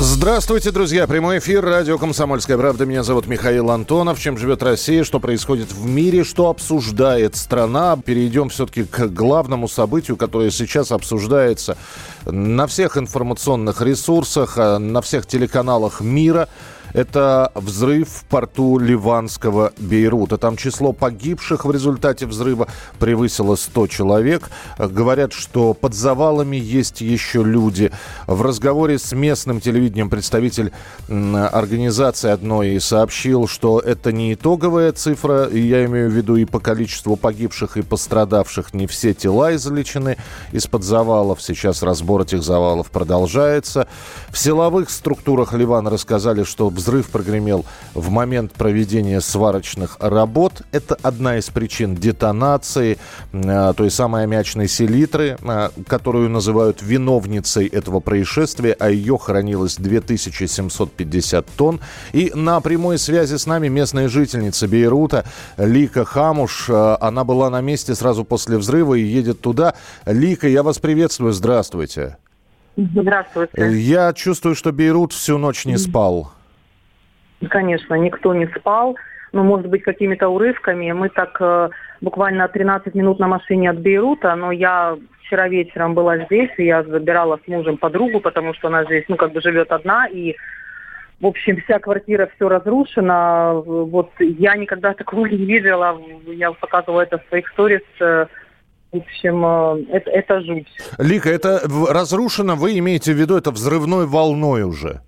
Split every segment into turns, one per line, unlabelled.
Здравствуйте, друзья. Прямой эфир радио «Комсомольская правда». Меня зовут Михаил Антонов. Чем живет Россия, что происходит в мире, что обсуждает страна. Перейдем все-таки к главному событию, которое сейчас обсуждается на всех информационных ресурсах, э, на всех телеканалах мира – это взрыв в порту ливанского Бейрута. Там число погибших в результате взрыва превысило 100 человек. Говорят, что под завалами есть еще люди. В разговоре с местным телевидением представитель организации одной сообщил, что это не итоговая цифра, я имею в виду и по количеству погибших и пострадавших. Не все тела извлечены из-под завалов. Сейчас разбор этих завалов продолжается. В силовых структурах Ливана рассказали, что взрыв прогремел в момент проведения сварочных работ. Это одна из причин детонации э, той самой аммиачной селитры, э, которую называют виновницей этого происшествия, а ее хранилось 2750 тонн. И на прямой связи с нами местная жительница Бейрута Лика Хамуш. Э, она была на месте сразу после взрыва и едет туда. Лика, я вас приветствую. Здравствуйте.
Здравствуйте.
Я чувствую, что Бейрут всю ночь не спал.
Конечно, никто не спал, но, может быть, какими-то урывками. Мы так э, буквально 13 минут на машине от Бейрута, но я вчера вечером была здесь, и я забирала с мужем подругу, потому что она здесь, ну, как бы живет одна, и в общем, вся квартира, все разрушено. Вот я никогда такого не видела. Я показывала это в своих сторис. Э, в общем, э, это, это жуть.
Лика, это разрушено, вы имеете в виду, это взрывной волной уже?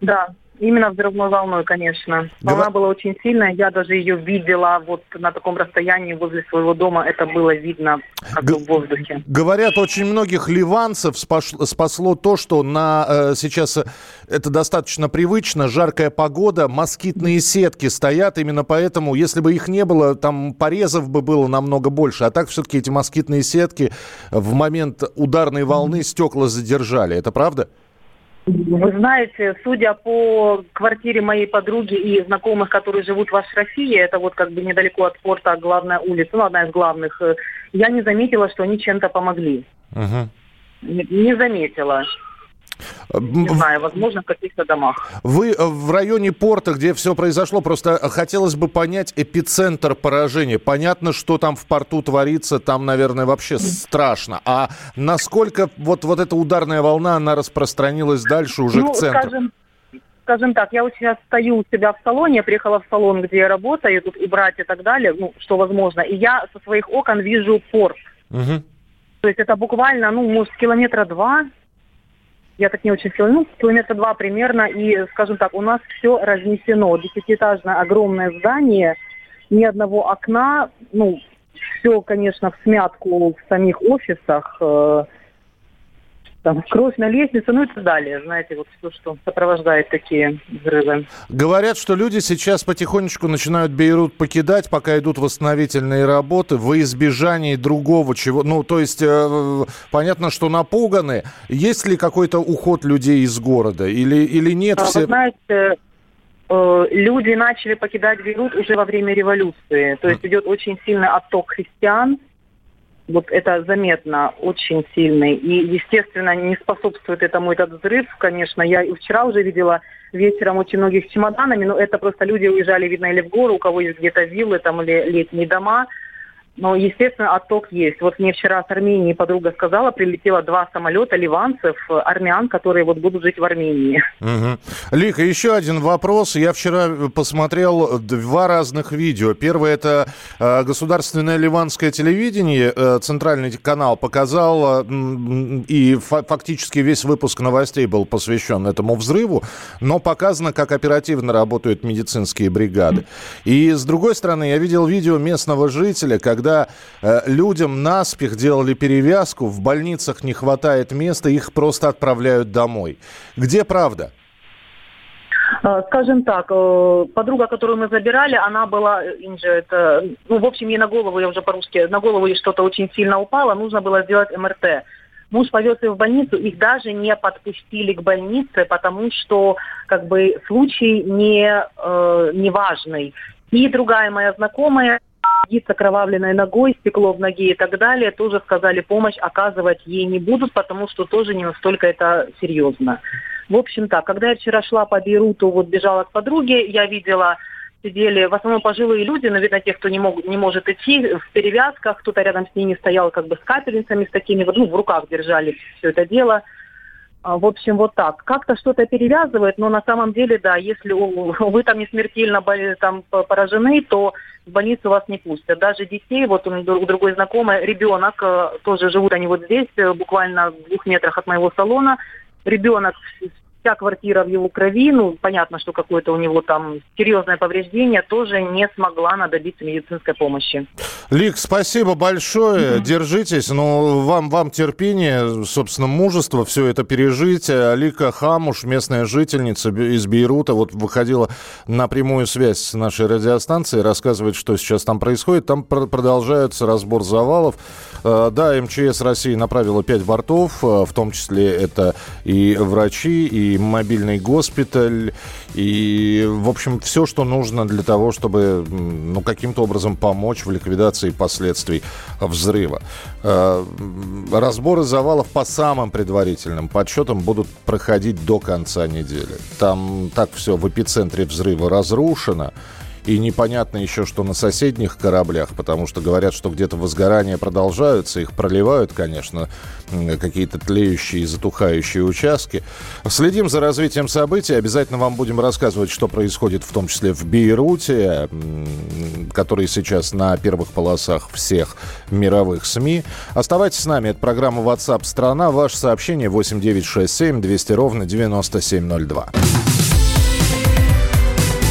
Да, Именно взрывной волной, конечно. Волна Гова... была очень сильная. Я даже ее видела вот на таком расстоянии возле своего дома. Это было видно как Г... в воздухе.
Говорят, очень многих ливанцев спашло, спасло то, что на э, сейчас э, это достаточно привычно. Жаркая погода, москитные сетки стоят. Именно поэтому, если бы их не было, там порезов бы было намного больше. А так все-таки эти москитные сетки в момент ударной волны стекла задержали. Это правда?
Вы знаете, судя по квартире моей подруги и знакомых, которые живут в Аш-России, это вот как бы недалеко от порта главная улица, ну, одна из главных, э, я не заметила, что они чем-то помогли. Uh-huh. Не, не заметила. Не знаю, возможно, в каких-то домах.
Вы э, в районе порта, где все произошло, просто хотелось бы понять эпицентр поражения. Понятно, что там в порту творится, там, наверное, вообще страшно. А насколько вот, вот эта ударная волна, она распространилась дальше уже ну, к центру?
Скажем, скажем так, я вот сейчас стою у себя в салоне, я приехала в салон, где я работаю, тут и брать и так далее, ну, что возможно, и я со своих окон вижу порт. Угу. То есть это буквально, ну, может, километра два я так не очень сильно, ну, километра два примерно, и, скажем так, у нас все разнесено. Десятиэтажное огромное здание, ни одного окна, ну, все, конечно, в смятку в самих офисах, э, там, кровь на лестнице, ну и так далее. Знаете, вот все, что сопровождает такие взрывы.
Говорят, что люди сейчас потихонечку начинают Бейрут покидать, пока идут восстановительные работы, во избежание другого чего. Ну, то есть, э, понятно, что напуганы. Есть ли какой-то уход людей из города или, или нет?
А, все... Вы знаете, э, люди начали покидать Бейрут уже во время революции. То есть идет очень сильный отток христиан вот это заметно очень сильный. И, естественно, не способствует этому этот взрыв. Конечно, я вчера уже видела вечером очень многих чемоданами, но это просто люди уезжали, видно, или в гору, у кого есть где-то виллы там или летние дома. Но, естественно, отток есть. Вот мне вчера с Армении подруга сказала, прилетело два самолета ливанцев, армян, которые вот будут жить в Армении.
Угу. Лика, еще один вопрос. Я вчера посмотрел два разных видео. Первое это э, государственное ливанское телевидение, э, центральный канал показал, э, и фа- фактически весь выпуск новостей был посвящен этому взрыву, но показано, как оперативно работают медицинские бригады. И с другой стороны, я видел видео местного жителя, когда когда э, людям наспех делали перевязку, в больницах не хватает места, их просто отправляют домой. Где правда?
А, скажем так, э, подруга, которую мы забирали, она была, Инжа, это, ну, в общем, ей на голову, я уже по-русски, на голову ей что-то очень сильно упало, нужно было сделать МРТ. Муж повез ее в больницу, их даже не подпустили к больнице, потому что, как бы, случай не, э, не важный. И другая моя знакомая, с окровавленной ногой, стекло в ноге и так далее, тоже сказали, помощь оказывать ей не будут, потому что тоже не настолько это серьезно. В общем так, когда я вчера шла по Бейруту, вот бежала к подруге, я видела сидели в основном пожилые люди, но видно, те, кто не, мог, не может идти, в перевязках, кто-то рядом с ними стоял как бы с капельницами, с такими, ну, в руках держали все это дело. А, в общем, вот так. Как-то что-то перевязывает, но на самом деле, да, если вы там не смертельно там, поражены, то в больницу вас не пустят. Даже детей, вот у другой знакомый, ребенок, э, тоже живут они вот здесь, э, буквально в двух метрах от моего салона, ребенок вся квартира в его крови, ну, понятно, что какое-то у него там серьезное повреждение, тоже не смогла она добиться медицинской помощи.
Лик, спасибо большое, mm-hmm. держитесь, ну, вам, вам терпение, собственно, мужество все это пережить. Лика Хамуш, местная жительница из Бейрута, вот выходила на прямую связь с нашей радиостанцией, рассказывает, что сейчас там происходит. Там продолжается разбор завалов. Э, да, МЧС России направила пять бортов, э, в том числе это и врачи, и мобильный госпиталь, и, в общем, все, что нужно для того, чтобы ну, каким-то образом помочь в ликвидации последствий взрыва. Э, разборы завалов по самым предварительным подсчетам будут проходить до конца недели. Там так все в эпицентре взрыва разрушено. И непонятно еще, что на соседних кораблях, потому что говорят, что где-то возгорания продолжаются, их проливают, конечно, какие-то тлеющие и затухающие участки. Следим за развитием событий, обязательно вам будем рассказывать, что происходит в том числе в Бейруте, который сейчас на первых полосах всех мировых СМИ. Оставайтесь с нами, это программа WhatsApp «Страна», ваше сообщение 8967 200 ровно 9702.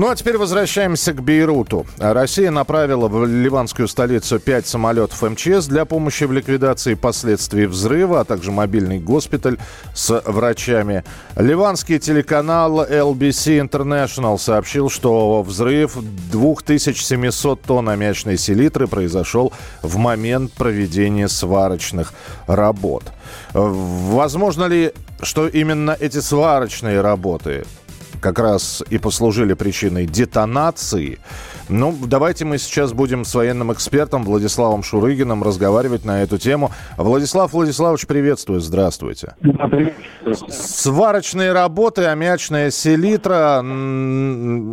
Ну а теперь возвращаемся к Бейруту. Россия направила в ливанскую столицу пять самолетов МЧС для помощи в ликвидации последствий взрыва, а также мобильный госпиталь с врачами. Ливанский телеканал LBC International сообщил, что взрыв 2700 тонн аммиачной селитры произошел в момент проведения сварочных работ. Возможно ли, что именно эти сварочные работы как раз и послужили причиной детонации. Ну, давайте мы сейчас будем с военным экспертом Владиславом Шурыгиным разговаривать на эту тему. Владислав Владиславович, приветствую, здравствуйте. Сварочные работы, аммиачная селитра,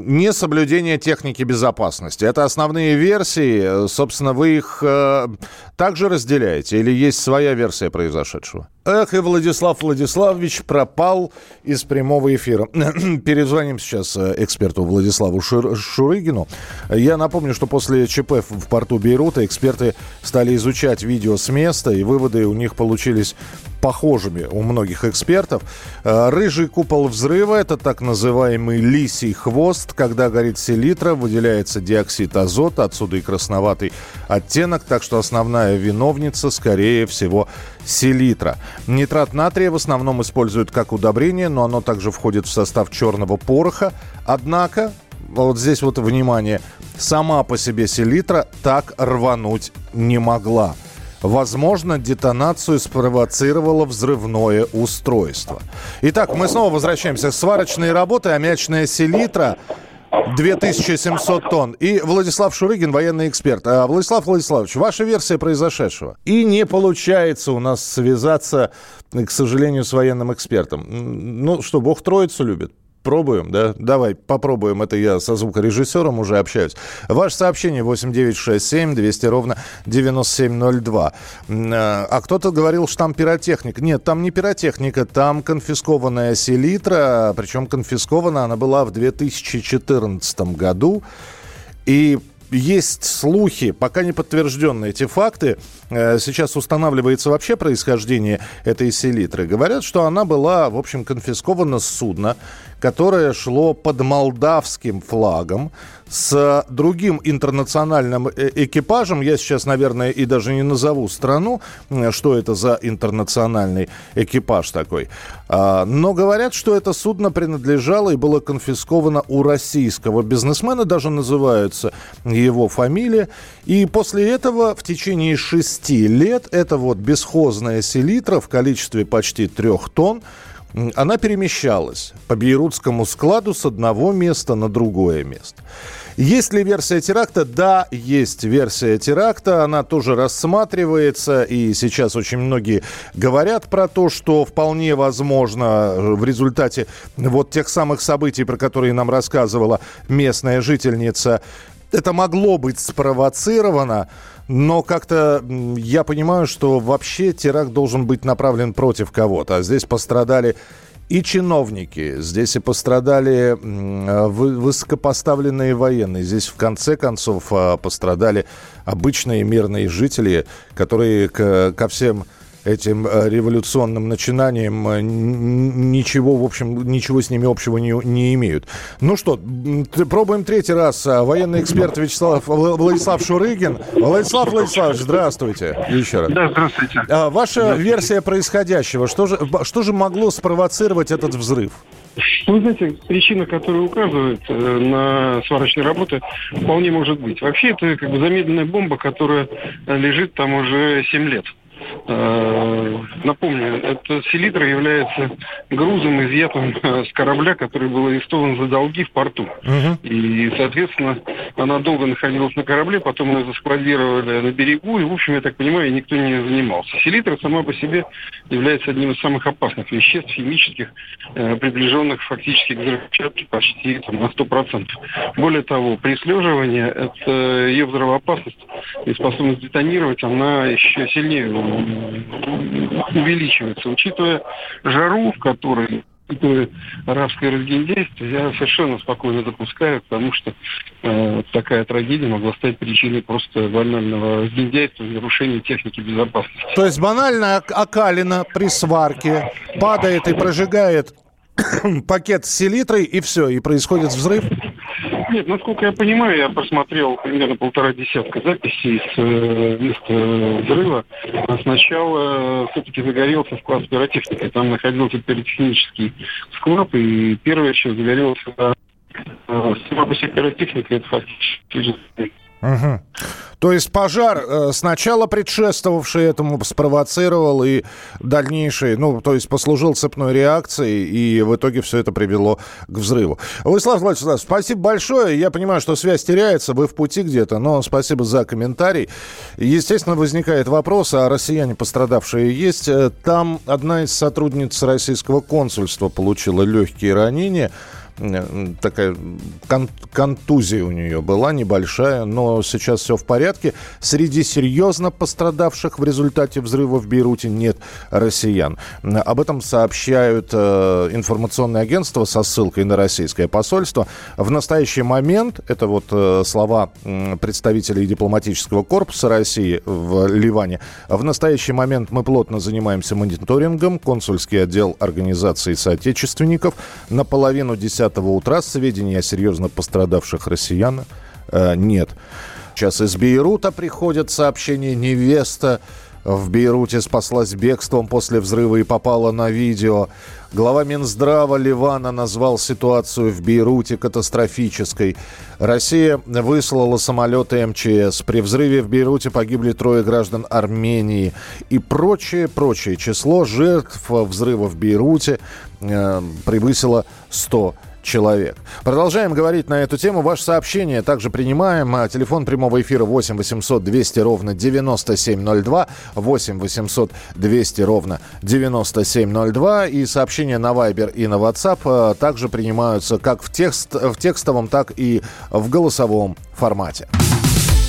несоблюдение техники безопасности. Это основные версии. Собственно, вы их э, также разделяете или есть своя версия произошедшего? Эх, и Владислав Владиславович пропал из прямого эфира. Перезвоним сейчас э, эксперту Владиславу Шур Шурыгину. Я напомню, что после ЧП в порту Бейрута эксперты стали изучать видео с места, и выводы у них получились похожими у многих экспертов. Э, рыжий купол взрыва – это так называемый лисий хвост. Когда горит селитра, выделяется диоксид азота, отсюда и красноватый оттенок, так что основная виновница, скорее всего, селитра. Нитрат натрия в основном используют как удобрение, но оно также входит в состав черного пороха. Однако, вот здесь вот внимание, сама по себе селитра так рвануть не могла. Возможно, детонацию спровоцировало взрывное устройство. Итак, мы снова возвращаемся к сварочной работе. Аммиачная селитра 2700 тонн. И Владислав Шурыгин, военный эксперт. А, Владислав Владиславович, ваша версия произошедшего. И не получается у нас связаться, к сожалению, с военным экспертом. Ну что, Бог Троицу любит. Пробуем, да? Давай, попробуем. Это я со звукорежиссером уже общаюсь. Ваше сообщение 8967 200 ровно 9702. А, а кто-то говорил, что там пиротехника. Нет, там не пиротехника, там конфискованная селитра. Причем конфискована она была в 2014 году. И есть слухи, пока не подтвержденные эти факты. Э, сейчас устанавливается вообще происхождение этой селитры. Говорят, что она была, в общем, конфискована с судна, которое шло под молдавским флагом с другим интернациональным э, экипажем. Я сейчас, наверное, и даже не назову страну, что это за интернациональный экипаж такой. А, но говорят, что это судно принадлежало и было конфисковано у российского бизнесмена, даже называются его фамилия. И после этого в течение шести лет эта вот бесхозная селитра в количестве почти трех тонн она перемещалась по бейрутскому складу с одного места на другое место. Есть ли версия теракта? Да, есть версия теракта. Она тоже рассматривается. И сейчас очень многие говорят про то, что вполне возможно в результате вот тех самых событий, про которые нам рассказывала местная жительница, это могло быть спровоцировано, но как-то я понимаю, что вообще теракт должен быть направлен против кого-то. А здесь пострадали и чиновники, здесь и пострадали высокопоставленные военные. Здесь в конце концов а, пострадали обычные мирные жители, которые ко всем этим э, революционным начинаниям э, ничего, в общем, ничего с ними общего не, не имеют. Ну что, пробуем третий раз. А, военный эксперт Вячеслав Владислав Шурыгин. Владислав Владиславович, здравствуйте еще раз.
Да, здравствуйте.
А, ваша здравствуйте. версия происходящего. Что же, что же могло спровоцировать этот взрыв?
Ну, вы знаете, причина, которая указывает э, на сварочные работы, вполне может быть. Вообще, это как бы замедленная бомба, которая лежит там уже 7 лет. Э, напомню, эта селитра является грузом, изъятым э, с корабля, который был арестован за долги в порту. Угу. И, соответственно, она долго находилась на корабле, потом ее заскладировали на берегу, и, в общем, я так понимаю, никто не занимался. Селитра сама по себе является одним из самых опасных веществ химических, э, приближенных фактически к взрывчатке почти там, на 100%. Более того, при слеживании это ее взрывоопасность и способность детонировать, она еще сильнее увеличивается. Учитывая жару, в которой арабское разгильдейство, я совершенно спокойно допускаю, потому что э, такая трагедия могла стать причиной просто банального разгильдейства и нарушения техники безопасности.
То есть банальная окалина при сварке падает и прожигает пакет с селитрой, и все, и происходит взрыв?
Нет, насколько я понимаю, я просмотрел примерно полтора десятка записей с э, места взрыва. А сначала э, все-таки загорелся склад пиротехники. Там находился пиротехнический склад, и первое, что загорелся, э, сама по себе пиротехника, это фактически
Угу. То есть пожар, э, сначала предшествовавший этому, спровоцировал и дальнейший, ну, то есть послужил цепной реакцией, и в итоге все это привело к взрыву. Владислав Владиславович, спасибо большое. Я понимаю, что связь теряется, вы в пути где-то, но спасибо за комментарий. Естественно, возникает вопрос, а россияне пострадавшие есть? Э, там одна из сотрудниц российского консульства получила легкие ранения такая кон контузия у нее была небольшая, но сейчас все в порядке. Среди серьезно пострадавших в результате взрыва в Бейруте нет россиян. Об этом сообщают э, информационные агентства со ссылкой на российское посольство. В настоящий момент, это вот э, слова представителей дипломатического корпуса России в Ливане, в настоящий момент мы плотно занимаемся мониторингом. Консульский отдел организации соотечественников наполовину 10 утра сведений о серьезно пострадавших россиян э, нет. Сейчас из Бейрута приходят сообщения. Невеста в Бейруте спаслась бегством после взрыва и попала на видео. Глава Минздрава Ливана назвал ситуацию в Бейруте катастрофической. Россия выслала самолеты МЧС. При взрыве в Бейруте погибли трое граждан Армении. И прочее, прочее. Число жертв взрыва в Бейруте э, превысило 100 человек. Продолжаем говорить на эту тему. Ваше сообщение также принимаем. А, телефон прямого эфира 8 800 200 ровно 9702. 8 800 200 ровно 9702. И сообщения на Viber и на WhatsApp а, также принимаются как в, текст, в текстовом, так и в голосовом формате.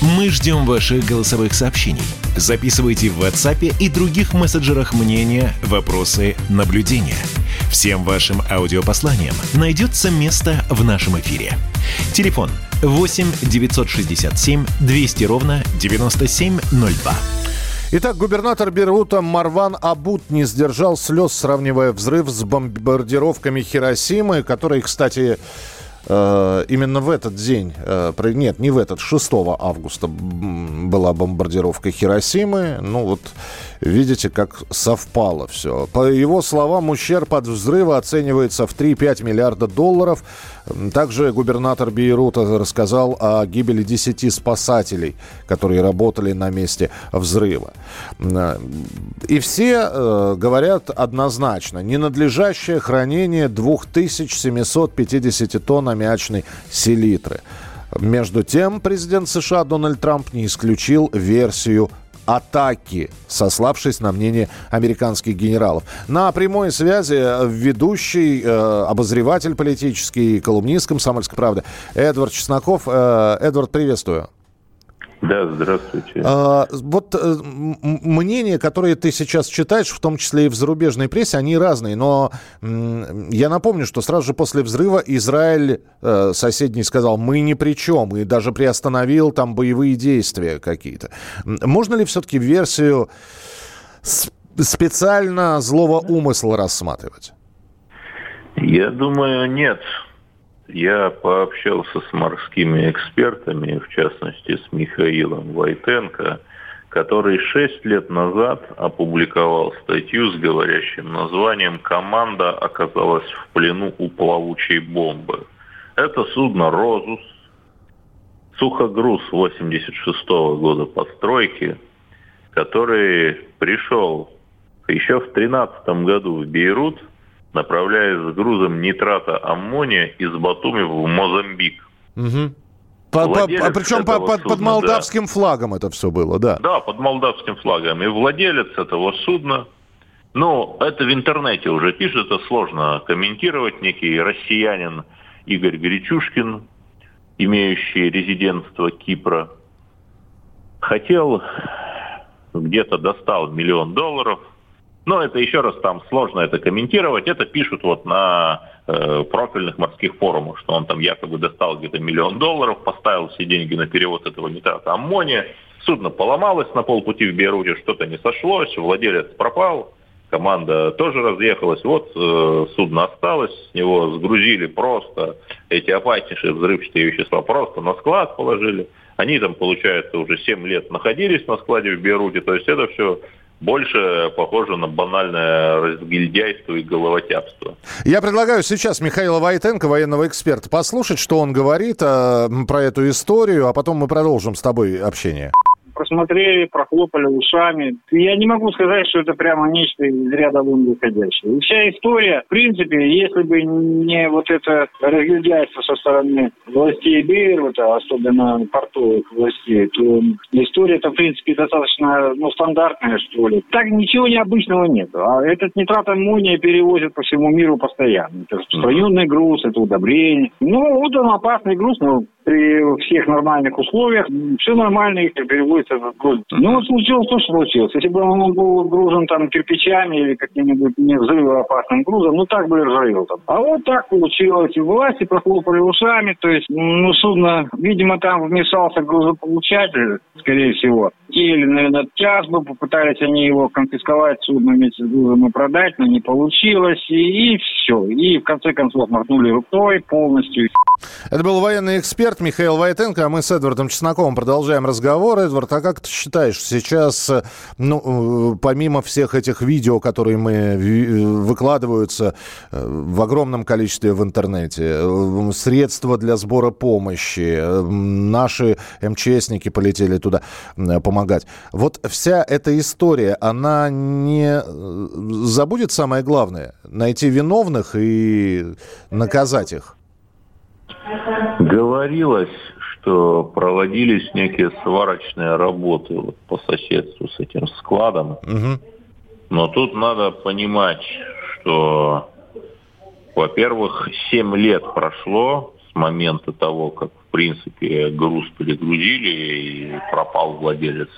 Мы ждем ваших голосовых сообщений. Записывайте в WhatsApp и других мессенджерах мнения, вопросы, наблюдения – Всем вашим аудиопосланиям найдется место в нашем эфире. Телефон 8 967 200 ровно 9702.
Итак, губернатор Берута Марван Абут не сдержал слез, сравнивая взрыв с бомбардировками Хиросимы, которые, кстати, именно в этот день, э, нет, не в этот, 6 августа была бомбардировка Хиросимы. Ну вот видите, как совпало все. По его словам, ущерб от взрыва оценивается в 3-5 миллиарда долларов. Также губернатор Бейрута рассказал о гибели 10 спасателей, которые работали на месте взрыва. И все э, говорят однозначно, ненадлежащее хранение 2750 тонн аммиачной селитры. Между тем, президент США Дональд Трамп не исключил версию атаки, сославшись на мнение американских генералов. На прямой связи ведущий, э, обозреватель политический, колумнист «Комсомольской правды» Эдвард Чесноков. Э, Эдвард, приветствую.
Да, здравствуйте. А,
вот э, мнения, которые ты сейчас читаешь, в том числе и в зарубежной прессе, они разные. Но я напомню, что сразу же после взрыва Израиль э, соседний сказал, мы ни при чем, и даже приостановил там боевые действия какие-то. Можно ли все-таки версию специально злого умысла рассматривать?
Я думаю, нет. Я пообщался с морскими экспертами, в частности с Михаилом Войтенко, который шесть лет назад опубликовал статью с говорящим названием «Команда оказалась в плену у плавучей бомбы». Это судно «Розус», сухогруз 86 -го года постройки, который пришел еще в 13 году в Бейрут – направляясь с грузом нитрата аммония из Батуми в Мозамбик.
Угу. По, по, а причем по, под, судна, под молдавским да. флагом это все было, да?
Да, под молдавским флагом. И владелец этого судна, ну, это в интернете уже пишут, это сложно комментировать. Некий россиянин Игорь Гречушкин, имеющий резидентство Кипра, хотел, где-то достал миллион долларов – но это еще раз там сложно это комментировать. Это пишут вот на э, профильных морских форумах, что он там якобы достал где-то миллион долларов, поставил все деньги на перевод этого нитрата аммония. Судно поломалось на полпути в Бейруте, что-то не сошлось, владелец пропал, команда тоже разъехалась. Вот э, судно осталось, с него сгрузили просто эти опаснейшие взрывчатые вещества, просто на склад положили. Они там, получается, уже 7 лет находились на складе в Бейруте, то есть это все больше похоже на банальное разгильдяйство и головотяпство.
Я предлагаю сейчас Михаила Войтенко, военного эксперта, послушать, что он говорит э, про эту историю, а потом мы продолжим с тобой общение
просмотрели, прохлопали ушами. Я не могу сказать, что это прямо нечто из ряда вон выходящее. И вся история, в принципе, если бы не вот это разгильдяйство со стороны властей Бейрута, особенно портовых властей, то история-то, в принципе, достаточно ну, стандартная, что ли. Так ничего необычного нет. А этот нитрат аммония перевозят по всему миру постоянно. Это распространенный груз, это удобрение. Ну, вот он опасный груз, но при всех нормальных условиях все нормально, их переводится Ну, вот случилось то, что случилось. Если бы он был гружен там кирпичами или каким-нибудь не взрывоопасным грузом, ну, так бы и взрывил там. А вот так получилось. И власти прохлопали ушами, то есть, ну, судно, видимо, там вмешался грузополучатель, скорее всего. Или, наверное, час бы попытались они его конфисковать, судно вместе с грузом и продать, но не получилось. И, и все. И, в конце концов, махнули рукой полностью.
Это был военный эксперт Михаил Войтенко, а мы с Эдвардом Чесноковым продолжаем разговор. Эдвард, а как ты считаешь, сейчас, ну, э, помимо всех этих видео, которые мы э, выкладываются э, в огромном количестве в интернете, средства для сбора помощи, наши МЧСники полетели туда помогать. Вот вся эта история, она не забудет самое главное, найти виновных и наказать их?
Говорилось, проводились некие сварочные работы вот по соседству с этим складом. Угу. Но тут надо понимать, что, во-первых, 7 лет прошло с момента того, как, в принципе, груз перегрузили и пропал владелец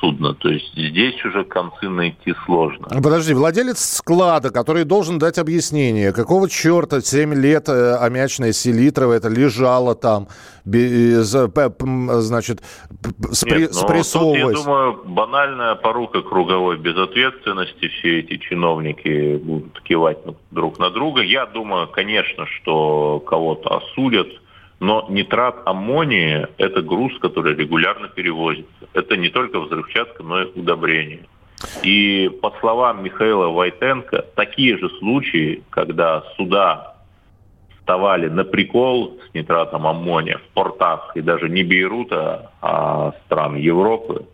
судно. То есть здесь уже концы найти сложно.
Подожди, владелец склада, который должен дать объяснение, какого черта 7 лет э, аммиачная селитра это лежала там, без, значит, спри, Нет, спрессовываясь.
Тут, я думаю, банальная порука круговой безответственности. Все эти чиновники будут кивать друг на друга. Я думаю, конечно, что кого-то осудят – но нитрат аммония – это груз, который регулярно перевозится. Это не только взрывчатка, но и удобрение. И по словам Михаила Войтенко, такие же случаи, когда суда вставали на прикол с нитратом аммония в портах и даже не Бейрута, а стран Европы,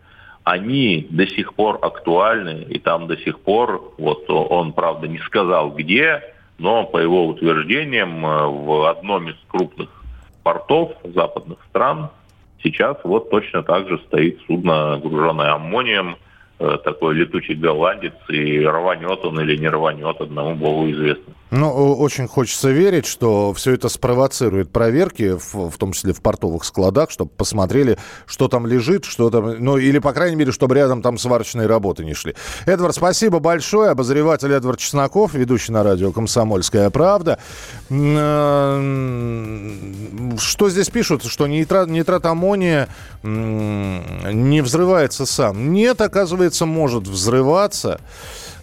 они до сих пор актуальны, и там до сих пор, вот он, правда, не сказал где, но по его утверждениям в одном из крупных портов западных стран сейчас вот точно так же стоит судно, груженное аммонием, Э, такой летучий голландец, и рванет он или не рванет, одному богу известно.
Ну, очень хочется верить, что все это спровоцирует проверки, в, в том числе в портовых складах, чтобы посмотрели, что там лежит, что там, ну, или, по крайней мере, чтобы рядом там сварочные работы не шли. Эдвард, спасибо большое. Обозреватель Эдвард Чесноков, ведущий на радио «Комсомольская правда». Э, что здесь пишут? Что нитрат, нитрат аммония не взрывается сам. Нет, оказывается, оказывается, может взрываться.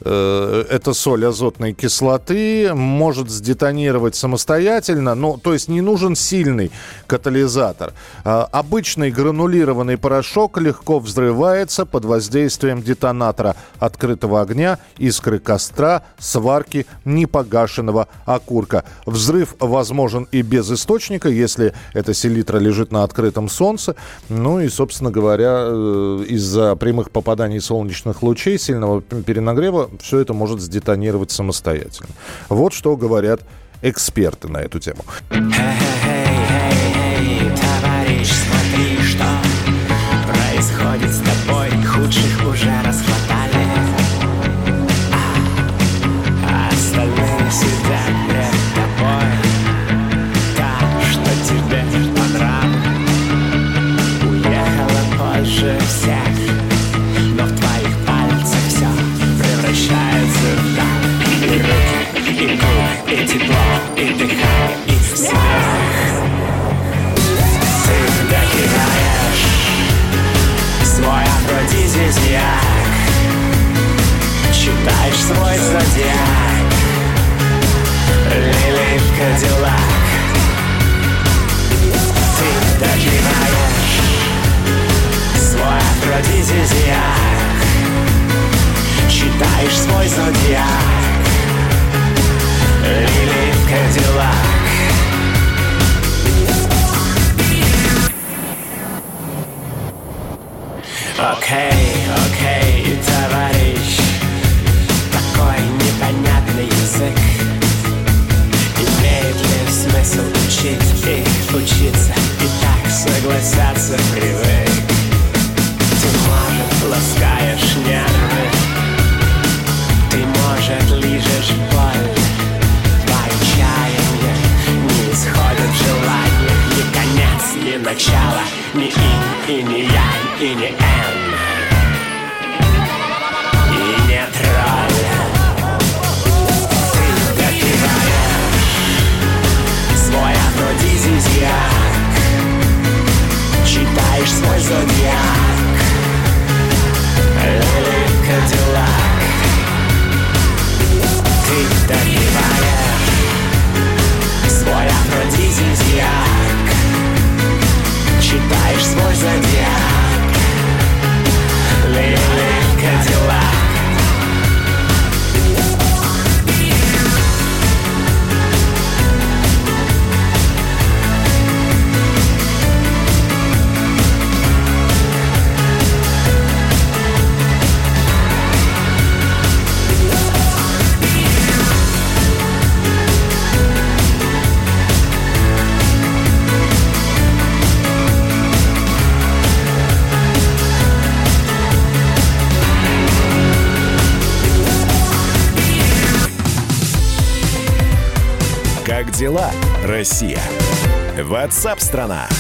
Э, это соль азотной кислоты, может сдетонировать самостоятельно, но, то есть не нужен сильный катализатор. А, обычный гранулированный порошок легко взрывается под воздействием детонатора открытого огня, искры костра, сварки непогашенного окурка. Взрыв возможен и без источника, если эта селитра лежит на открытом солнце. Ну и, собственно говоря, э, из-за прямых попаданий солнечных лучей, сильного перенагрева все это может сдетонировать самостоятельно. Вот что говорят эксперты на эту тему.
товарищ, смотри, что происходит с тобой. Худших уже расхватали. Свой афродизиак. Читаешь свой зодиак. Лили в Ты допиваешь свой афродизиак. Читаешь свой зодиак. Или Кадиллак Окей, окей, товарищ Такой непонятный язык. Имеет ли смысл учить и учиться И так согласятся привык? Ты, может, ласкаешь нервы? Ты, может, лижешь боль ни начала, ни ин и ни янь и ни эн. И не тролль. Ты допиваешь свой афродизиак. Читаешь свой зодиак. Лили Кадиллак. Ты допиваешь свой афродизиак Читаешь свой зодиак
Ватсап-страна! страна